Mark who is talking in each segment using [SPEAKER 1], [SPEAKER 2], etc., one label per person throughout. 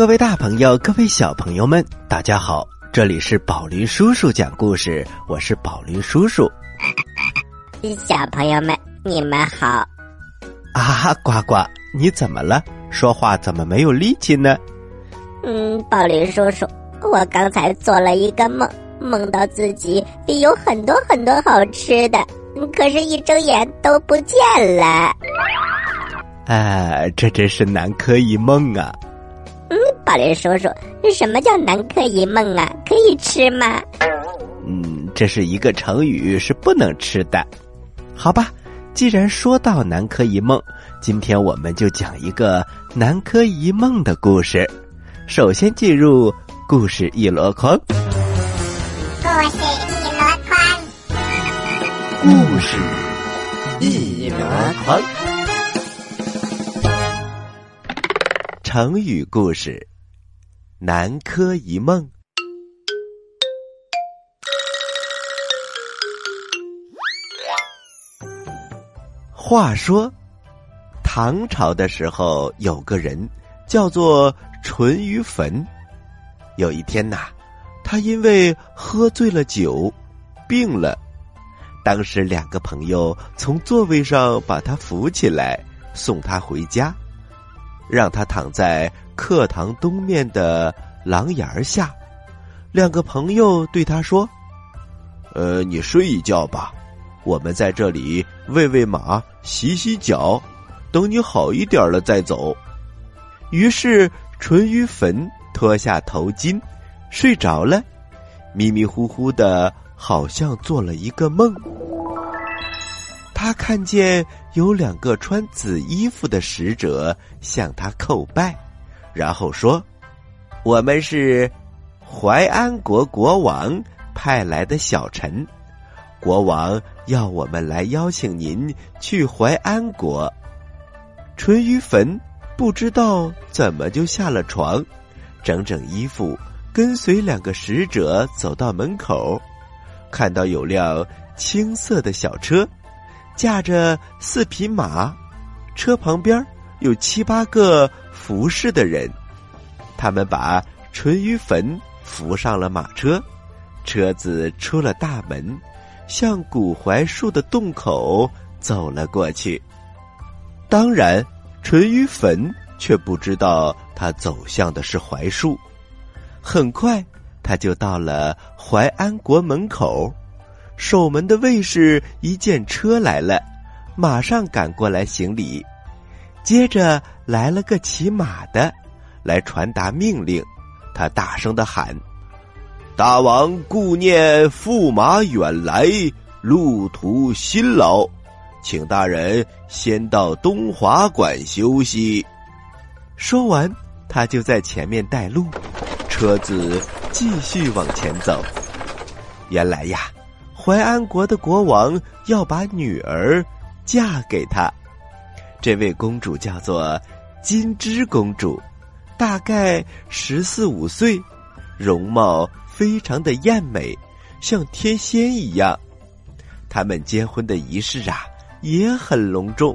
[SPEAKER 1] 各位大朋友，各位小朋友们，大家好！这里是宝林叔叔讲故事，我是宝林叔叔。
[SPEAKER 2] 小朋友们，你们好！
[SPEAKER 1] 啊，呱呱，你怎么了？说话怎么没有力气呢？
[SPEAKER 2] 嗯，宝林叔叔，我刚才做了一个梦，梦到自己有很多很多好吃的，可是，一睁眼都不见了。
[SPEAKER 1] 啊，这真是南柯一梦啊！
[SPEAKER 2] 嗯，宝林叔叔，什么叫南柯一梦啊？可以吃吗？
[SPEAKER 1] 嗯，这是一个成语，是不能吃的。好吧，既然说到南柯一梦，今天我们就讲一个南柯一梦的故事。首先进入故事一箩筐。
[SPEAKER 3] 故事一箩筐。
[SPEAKER 1] 故事一箩筐。成语故事：南柯一梦。话说，唐朝的时候，有个人叫做淳于棼。有一天呐，他因为喝醉了酒，病了。当时，两个朋友从座位上把他扶起来，送他回家。让他躺在课堂东面的廊檐下，两个朋友对他说：“呃，你睡一觉吧，我们在这里喂喂马、洗洗脚，等你好一点了再走。”于是淳于棼脱下头巾，睡着了，迷迷糊糊的，好像做了一个梦。他看见有两个穿紫衣服的使者向他叩拜，然后说：“我们是淮安国国王派来的小臣，国王要我们来邀请您去淮安国。”淳于棼不知道怎么就下了床，整整衣服，跟随两个使者走到门口，看到有辆青色的小车。驾着四匹马，车旁边有七八个服侍的人，他们把淳于棼扶上了马车，车子出了大门，向古槐树的洞口走了过去。当然，淳于棼却不知道他走向的是槐树。很快，他就到了淮安国门口。守门的卫士一见车来了，马上赶过来行礼。接着来了个骑马的，来传达命令。他大声的喊：“大王顾念驸马远来，路途辛劳，请大人先到东华馆休息。”说完，他就在前面带路，车子继续往前走。原来呀。淮安国的国王要把女儿嫁给他，这位公主叫做金枝公主，大概十四五岁，容貌非常的艳美，像天仙一样。他们结婚的仪式啊也很隆重，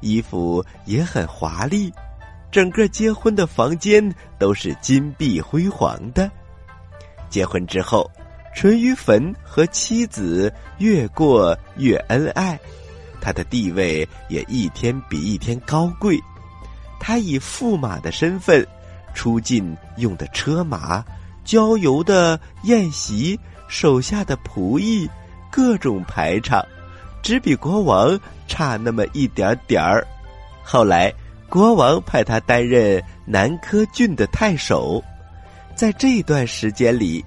[SPEAKER 1] 衣服也很华丽，整个结婚的房间都是金碧辉煌的。结婚之后。淳于棼和妻子越过越恩爱，他的地位也一天比一天高贵。他以驸马的身份，出进用的车马、郊游的宴席、手下的仆役，各种排场，只比国王差那么一点点儿。后来，国王派他担任南柯郡的太守，在这段时间里。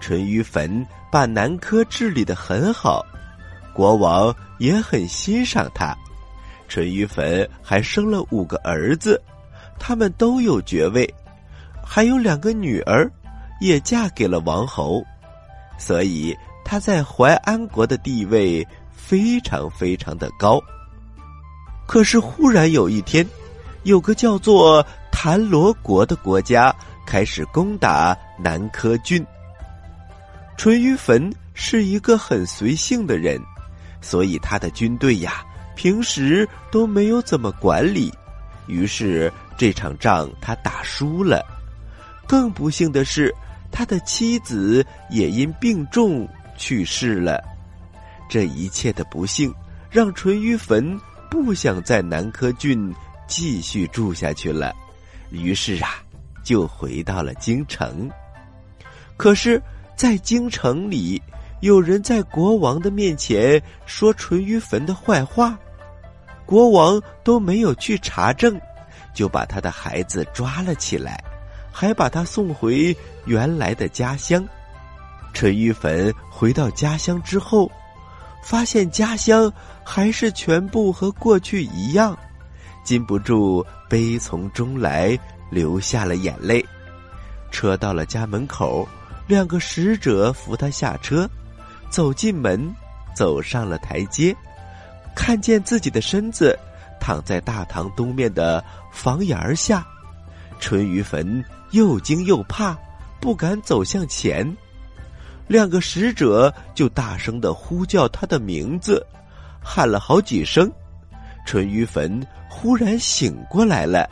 [SPEAKER 1] 淳于棼把南柯治理的很好，国王也很欣赏他。淳于棼还生了五个儿子，他们都有爵位，还有两个女儿，也嫁给了王侯，所以他在淮安国的地位非常非常的高。可是忽然有一天，有个叫做谭罗国的国家开始攻打南柯郡。淳于棼是一个很随性的人，所以他的军队呀，平时都没有怎么管理。于是这场仗他打输了，更不幸的是，他的妻子也因病重去世了。这一切的不幸，让淳于棼不想在南柯郡继续住下去了，于是啊，就回到了京城。可是，在京城里，有人在国王的面前说淳于棼的坏话，国王都没有去查证，就把他的孩子抓了起来。还把他送回原来的家乡。淳于棼回到家乡之后，发现家乡还是全部和过去一样，禁不住悲从中来，流下了眼泪。车到了家门口，两个使者扶他下车，走进门，走上了台阶，看见自己的身子躺在大堂东面的房檐下。淳于棼又惊又怕，不敢走向前。两个使者就大声的呼叫他的名字，喊了好几声。淳于棼忽然醒过来了，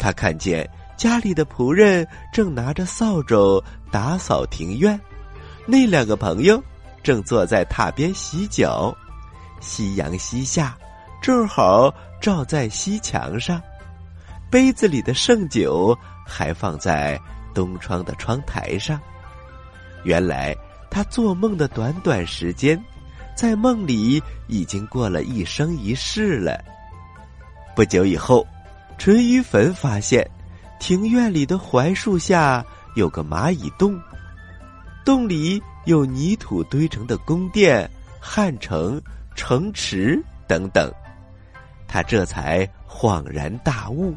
[SPEAKER 1] 他看见家里的仆人正拿着扫帚打扫庭院，那两个朋友正坐在榻边洗脚，夕阳西下，正好照在西墙上。杯子里的剩酒还放在东窗的窗台上。原来他做梦的短短时间，在梦里已经过了一生一世了。不久以后，淳于棼发现庭院里的槐树下有个蚂蚁洞，洞里有泥土堆成的宫殿、汉城、城池等等。他这才恍然大悟。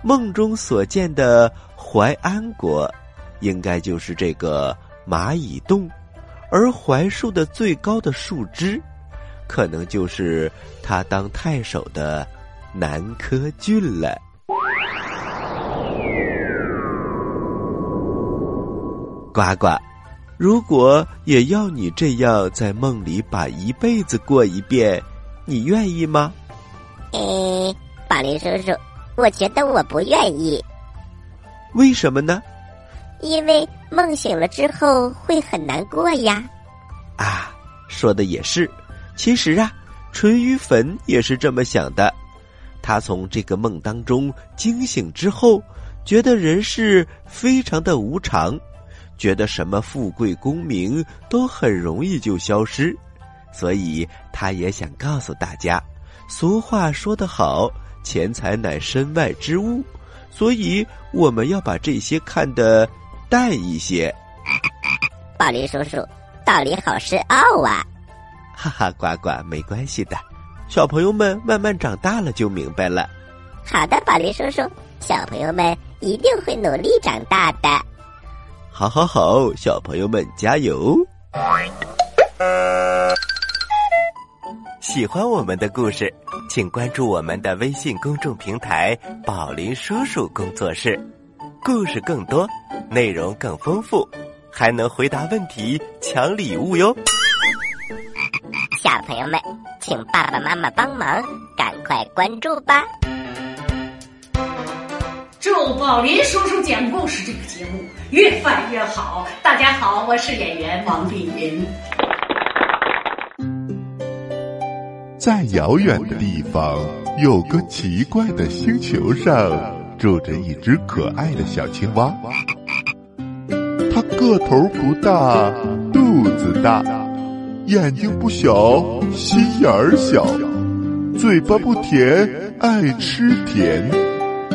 [SPEAKER 1] 梦中所见的淮安国，应该就是这个蚂蚁洞，而槐树的最高的树枝，可能就是他当太守的南柯郡了。呱呱，如果也要你这样在梦里把一辈子过一遍，你愿意吗？
[SPEAKER 2] 诶，宝林叔叔。我觉得我不愿意，
[SPEAKER 1] 为什么呢？
[SPEAKER 2] 因为梦醒了之后会很难过呀。
[SPEAKER 1] 啊，说的也是。其实啊，淳于棼也是这么想的。他从这个梦当中惊醒之后，觉得人世非常的无常，觉得什么富贵功名都很容易就消失，所以他也想告诉大家，俗话说得好。钱财乃身外之物，所以我们要把这些看得淡一些。
[SPEAKER 2] 宝林叔叔，道理好深奥啊！
[SPEAKER 1] 哈哈，呱呱，没关系的，小朋友们慢慢长大了就明白了。
[SPEAKER 2] 好的，宝林叔叔，小朋友们一定会努力长大的。
[SPEAKER 1] 好，好，好，小朋友们加油！喜欢我们的故事，请关注我们的微信公众平台“宝林叔叔工作室”，故事更多，内容更丰富，还能回答问题、抢礼物哟！
[SPEAKER 2] 小朋友们，请爸爸妈妈帮忙，赶快关注吧！
[SPEAKER 4] 祝宝林叔叔讲故事这个节目越办越好！大家好，我是演员王碧云。
[SPEAKER 5] 在遥远的地方，有个奇怪的星球上，住着一只可爱的小青蛙。它个头不大，肚子大，眼睛不小，心眼儿小，嘴巴不甜，爱吃甜，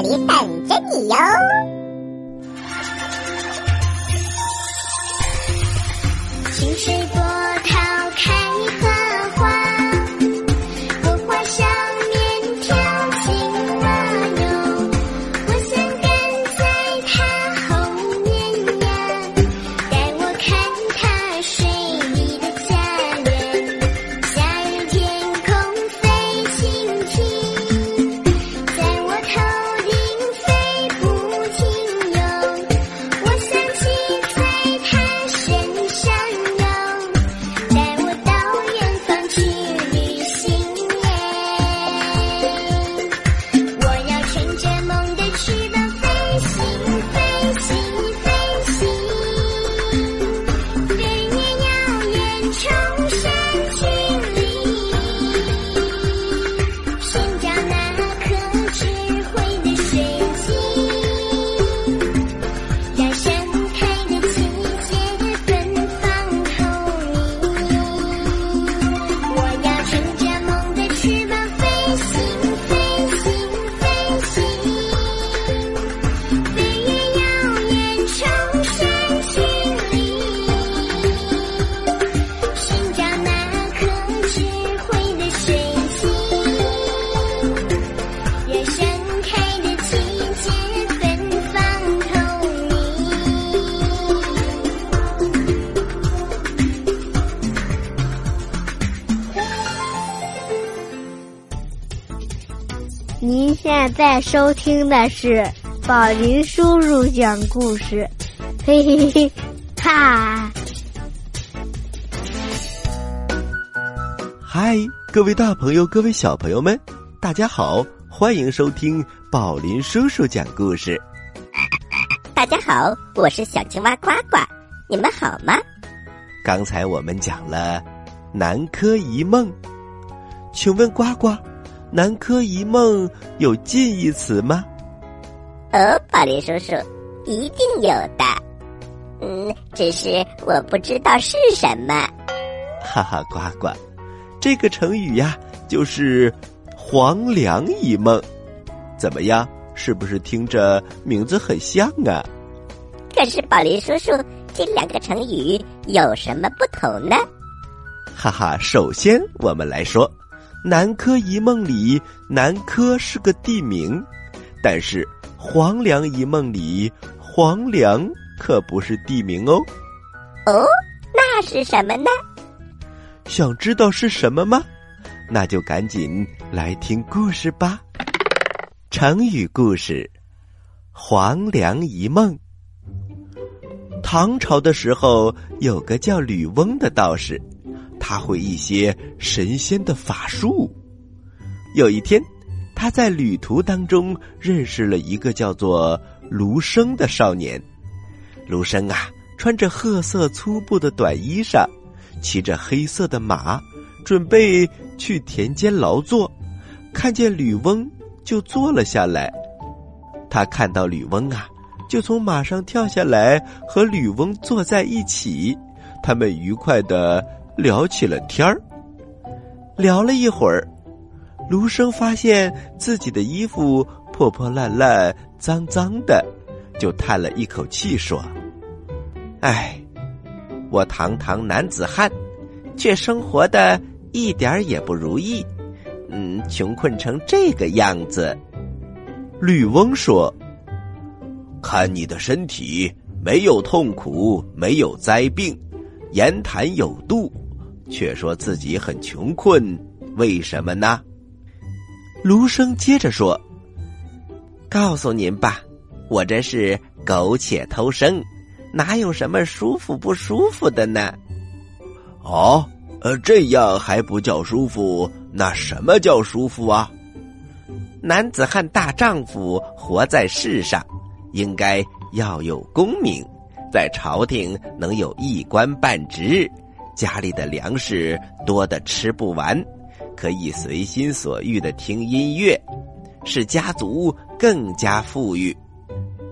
[SPEAKER 3] 这里等着你哟。
[SPEAKER 6] 收听的是宝林叔叔讲故事，嘿嘿嘿，哈！
[SPEAKER 1] 嗨，各位大朋友，各位小朋友们，大家好，欢迎收听宝林叔叔讲故事。
[SPEAKER 2] 大家好，我是小青蛙呱呱，你们好吗？
[SPEAKER 1] 刚才我们讲了南柯一梦，请问呱呱，南柯一梦有近义词吗？
[SPEAKER 2] 哦，宝林叔叔，一定有的。嗯，只是我不知道是什么。
[SPEAKER 1] 哈哈，呱呱，这个成语呀，就是“黄粱一梦”。怎么样？是不是听着名字很像啊？
[SPEAKER 2] 可是宝林叔叔，这两个成语有什么不同呢？
[SPEAKER 1] 哈哈，首先我们来说，《南柯一梦》里南柯是个地名，但是《黄粱一梦》里黄粱可不是地名哦。
[SPEAKER 2] 哦，那是什么呢？
[SPEAKER 1] 想知道是什么吗？那就赶紧来听故事吧。成语故事《黄粱一梦》。唐朝的时候，有个叫吕翁的道士，他会一些神仙的法术。有一天，他在旅途当中认识了一个叫做卢生的少年。卢生啊，穿着褐色粗布的短衣裳，骑着黑色的马，准备去田间劳作。看见吕翁。就坐了下来，他看到吕翁啊，就从马上跳下来，和吕翁坐在一起。他们愉快的聊起了天儿。聊了一会儿，卢生发现自己的衣服破破烂烂、脏脏的，就叹了一口气说：“唉，我堂堂男子汉，却生活的一点也不如意。”嗯，穷困成这个样子。吕翁说：“看你的身体，没有痛苦，没有灾病，言谈有度，却说自己很穷困，为什么呢？”卢生接着说：“告诉您吧，我这是苟且偷生，哪有什么舒服不舒服的呢？”哦，呃，这样还不叫舒服？那什么叫舒服啊？男子汉大丈夫活在世上，应该要有功名，在朝廷能有一官半职，家里的粮食多的吃不完，可以随心所欲的听音乐，使家族更加富裕。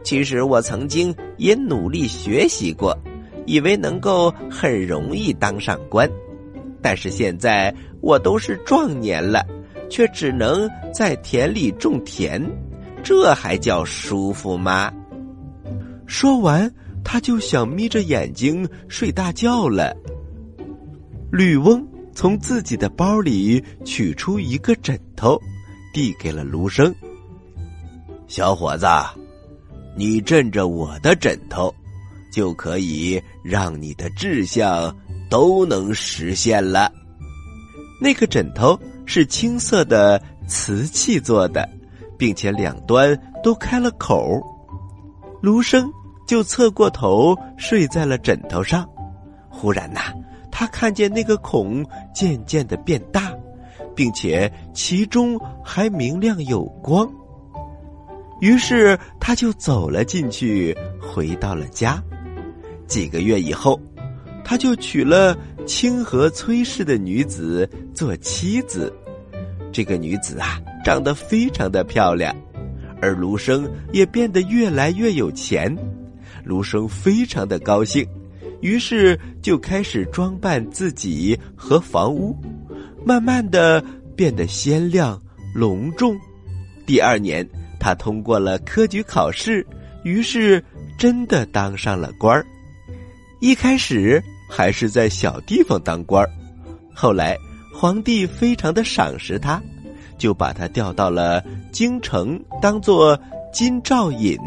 [SPEAKER 1] 其实我曾经也努力学习过，以为能够很容易当上官。但是现在我都是壮年了，却只能在田里种田，这还叫舒服吗？说完，他就想眯着眼睛睡大觉了。吕翁从自己的包里取出一个枕头，递给了卢生。小伙子，你枕着我的枕头，就可以让你的志向。都能实现了。那个枕头是青色的瓷器做的，并且两端都开了口。卢生就侧过头睡在了枕头上。忽然呐，他看见那个孔渐渐的变大，并且其中还明亮有光。于是他就走了进去，回到了家。几个月以后。他就娶了清河崔氏的女子做妻子，这个女子啊，长得非常的漂亮，而卢生也变得越来越有钱，卢生非常的高兴，于是就开始装扮自己和房屋，慢慢的变得鲜亮隆重。第二年，他通过了科举考试，于是真的当上了官儿。一开始。还是在小地方当官儿，后来皇帝非常的赏识他，就把他调到了京城，当做金兆尹。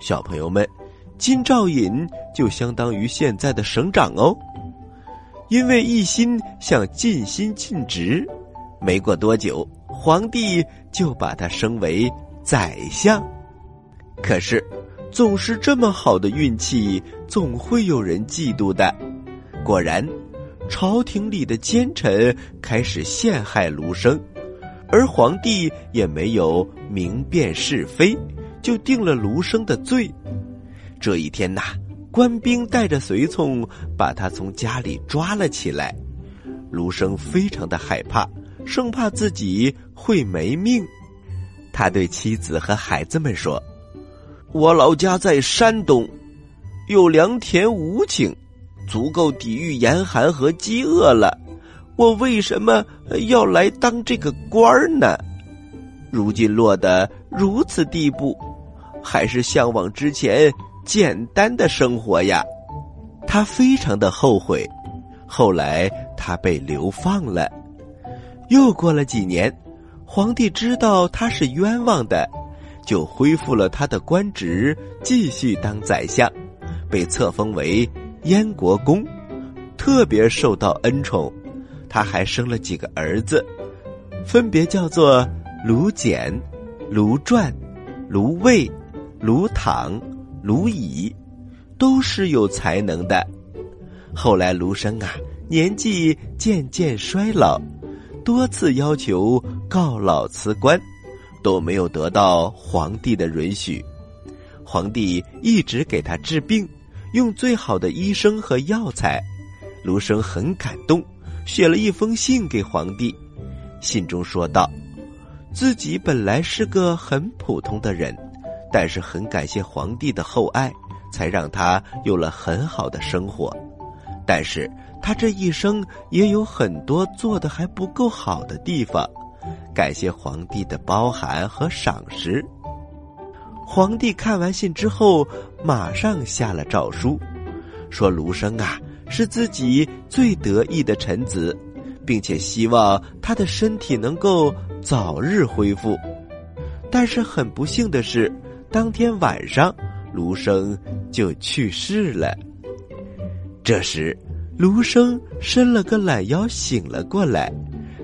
[SPEAKER 1] 小朋友们，金兆尹就相当于现在的省长哦。因为一心想尽心尽职，没过多久，皇帝就把他升为宰相。可是，总是这么好的运气，总会有人嫉妒的。果然，朝廷里的奸臣开始陷害卢生，而皇帝也没有明辨是非，就定了卢生的罪。这一天呐，官兵带着随从把他从家里抓了起来。卢生非常的害怕，生怕自己会没命。他对妻子和孩子们说。我老家在山东，有良田五顷，足够抵御严寒和饥饿了。我为什么要来当这个官儿呢？如今落得如此地步，还是向往之前简单的生活呀。他非常的后悔。后来他被流放了。又过了几年，皇帝知道他是冤枉的。就恢复了他的官职，继续当宰相，被册封为燕国公，特别受到恩宠。他还生了几个儿子，分别叫做卢简、卢传、卢卫、卢躺、卢乙，都是有才能的。后来卢生啊，年纪渐渐衰老，多次要求告老辞官。都没有得到皇帝的允许，皇帝一直给他治病，用最好的医生和药材。卢生很感动，写了一封信给皇帝，信中说道：“自己本来是个很普通的人，但是很感谢皇帝的厚爱，才让他有了很好的生活。但是他这一生也有很多做的还不够好的地方。”感谢皇帝的包涵和赏识。皇帝看完信之后，马上下了诏书，说卢生啊是自己最得意的臣子，并且希望他的身体能够早日恢复。但是很不幸的是，当天晚上卢生就去世了。这时，卢生伸了个懒腰，醒了过来。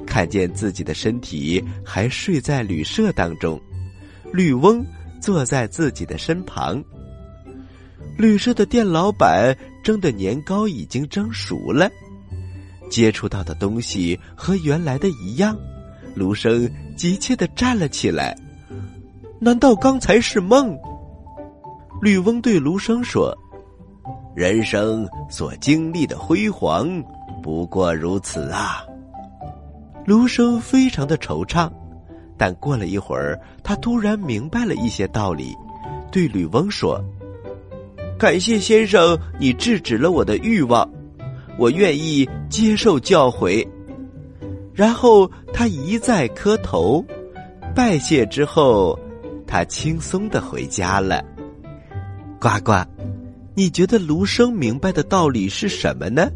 [SPEAKER 1] 看见自己的身体还睡在旅社当中，吕翁坐在自己的身旁。旅社的店老板蒸的年糕已经蒸熟了，接触到的东西和原来的一样。卢生急切的站了起来，难道刚才是梦？吕翁对卢生说：“人生所经历的辉煌，不过如此啊。”卢生非常的惆怅，但过了一会儿，他突然明白了一些道理，对吕翁说：“感谢先生，你制止了我的欲望，我愿意接受教诲。”然后他一再磕头，拜谢之后，他轻松的回家了。呱呱，你觉得卢生明白的道理是什么呢？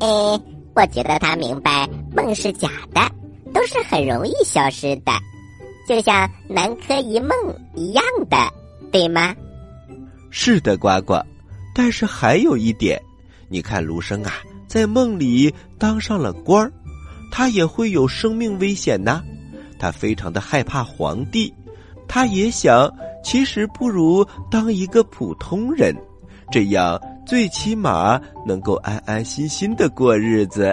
[SPEAKER 2] 诶。我觉得他明白梦是假的，都是很容易消失的，就像南柯一梦一样的，对吗？
[SPEAKER 1] 是的，呱呱。但是还有一点，你看卢生啊，在梦里当上了官儿，他也会有生命危险呐。他非常的害怕皇帝，他也想，其实不如当一个普通人，这样。最起码能够安安心心的过日子。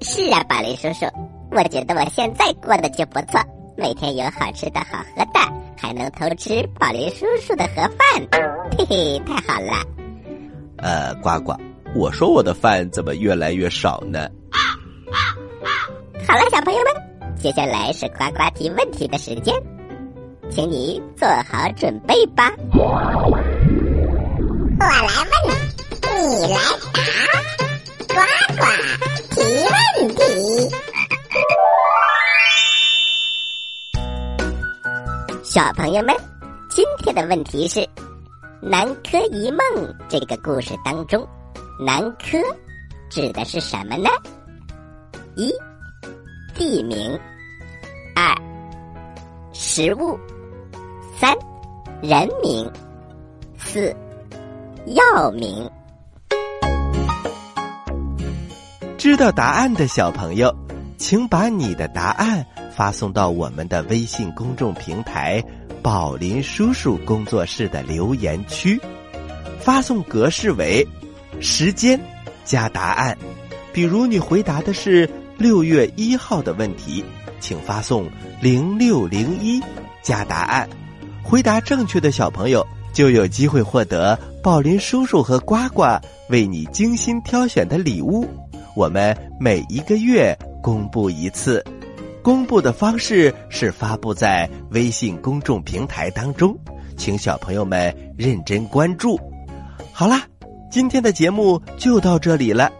[SPEAKER 2] 是啊，宝林叔叔，我觉得我现在过得就不错，每天有好吃的好喝的，还能偷吃宝林叔叔的盒饭，嘿嘿，太好了。
[SPEAKER 1] 呃，呱呱，我说我的饭怎么越来越少呢？
[SPEAKER 2] 好了，小朋友们，接下来是呱呱提问题的时间，请你做好准备吧。
[SPEAKER 3] 我来问，你来答，呱呱提问题。
[SPEAKER 2] 小朋友们，今天的问题是《南柯一梦》这个故事当中，南柯指的是什么呢？一、地名；二、食物；三、人名；四。药名。
[SPEAKER 1] 知道答案的小朋友，请把你的答案发送到我们的微信公众平台“宝林叔叔工作室”的留言区，发送格式为时间加答案。比如你回答的是六月一号的问题，请发送零六零一加答案。回答正确的小朋友就有机会获得宝林叔叔和呱呱为你精心挑选的礼物。我们每一个月。公布一次，公布的方式是发布在微信公众平台当中，请小朋友们认真关注。好啦，今天的节目就到这里了，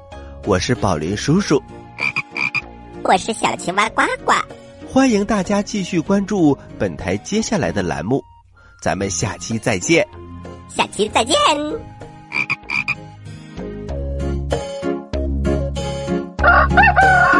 [SPEAKER 1] 我是宝林叔叔，
[SPEAKER 2] 我是小青蛙呱呱。
[SPEAKER 1] 欢迎大家继续关注本台接下来的栏目咱们下期再见。
[SPEAKER 2] 下期再见。啊